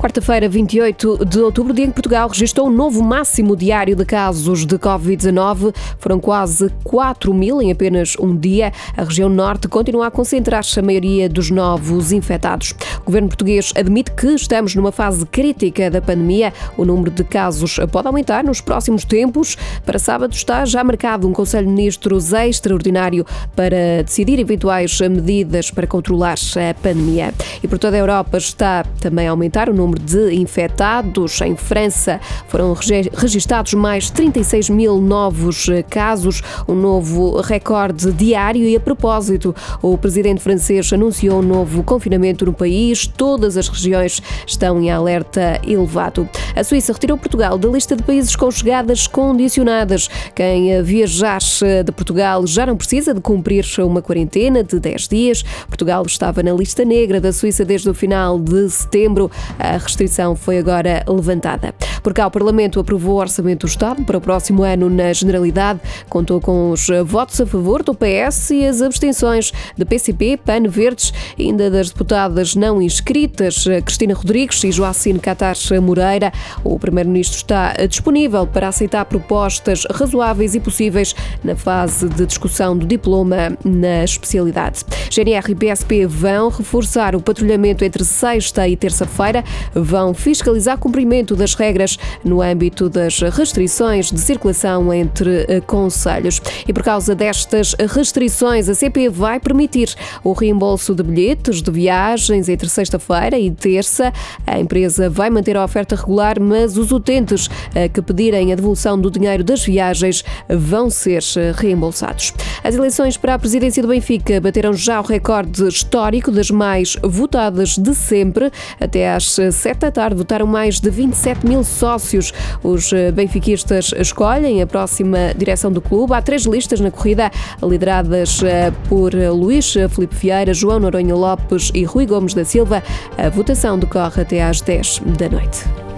Quarta-feira, 28 de outubro, dia em que Portugal registrou um novo máximo diário de casos de Covid-19. Foram quase 4 mil em apenas um dia. A região norte continua a concentrar-se a maioria dos novos infectados. O governo português admite que estamos numa fase crítica da pandemia. O número de casos pode aumentar nos próximos tempos. Para sábado está já marcado um Conselho de Ministros extraordinário para decidir eventuais medidas para controlar a pandemia. E por toda a Europa está também a aumentar o número número de infectados. Em França foram registados mais 36 mil novos eh, casos, um novo recorde diário. E a propósito, o presidente francês anunciou um novo confinamento no país. Todas as regiões estão em alerta elevado. A Suíça retirou Portugal da lista de países com chegadas condicionadas. Quem eh, viajar eh, de Portugal já não precisa de cumprir uma quarentena de 10 dias. Portugal estava na lista negra da Suíça desde o final de setembro. A restrição foi agora levantada. Por cá, o Parlamento aprovou o Orçamento do Estado para o próximo ano na Generalidade. Contou com os votos a favor do PS e as abstenções de PCP, PAN, Verdes ainda das deputadas não inscritas, Cristina Rodrigues e Joacine Catar Moreira. O Primeiro-Ministro está disponível para aceitar propostas razoáveis e possíveis na fase de discussão do diploma na especialidade. GNR e PSP vão reforçar o patrulhamento entre sexta e terça-feira vão fiscalizar cumprimento das regras no âmbito das restrições de circulação entre eh, conselhos. E por causa destas restrições, a CP vai permitir o reembolso de bilhetes de viagens entre sexta-feira e terça. A empresa vai manter a oferta regular, mas os utentes eh, que pedirem a devolução do dinheiro das viagens vão ser eh, reembolsados. As eleições para a presidência do Benfica bateram já o recorde histórico das mais votadas de sempre. Até às 7 da tarde votaram mais de 27 mil sócios. Os eh, benfiquistas escolhem a próxima direção do clube. Há três listas na corrida, lideradas eh, por Luís Felipe Vieira, João Noronha Lopes e Rui Gomes da Silva. A votação decorre até às 10 da noite.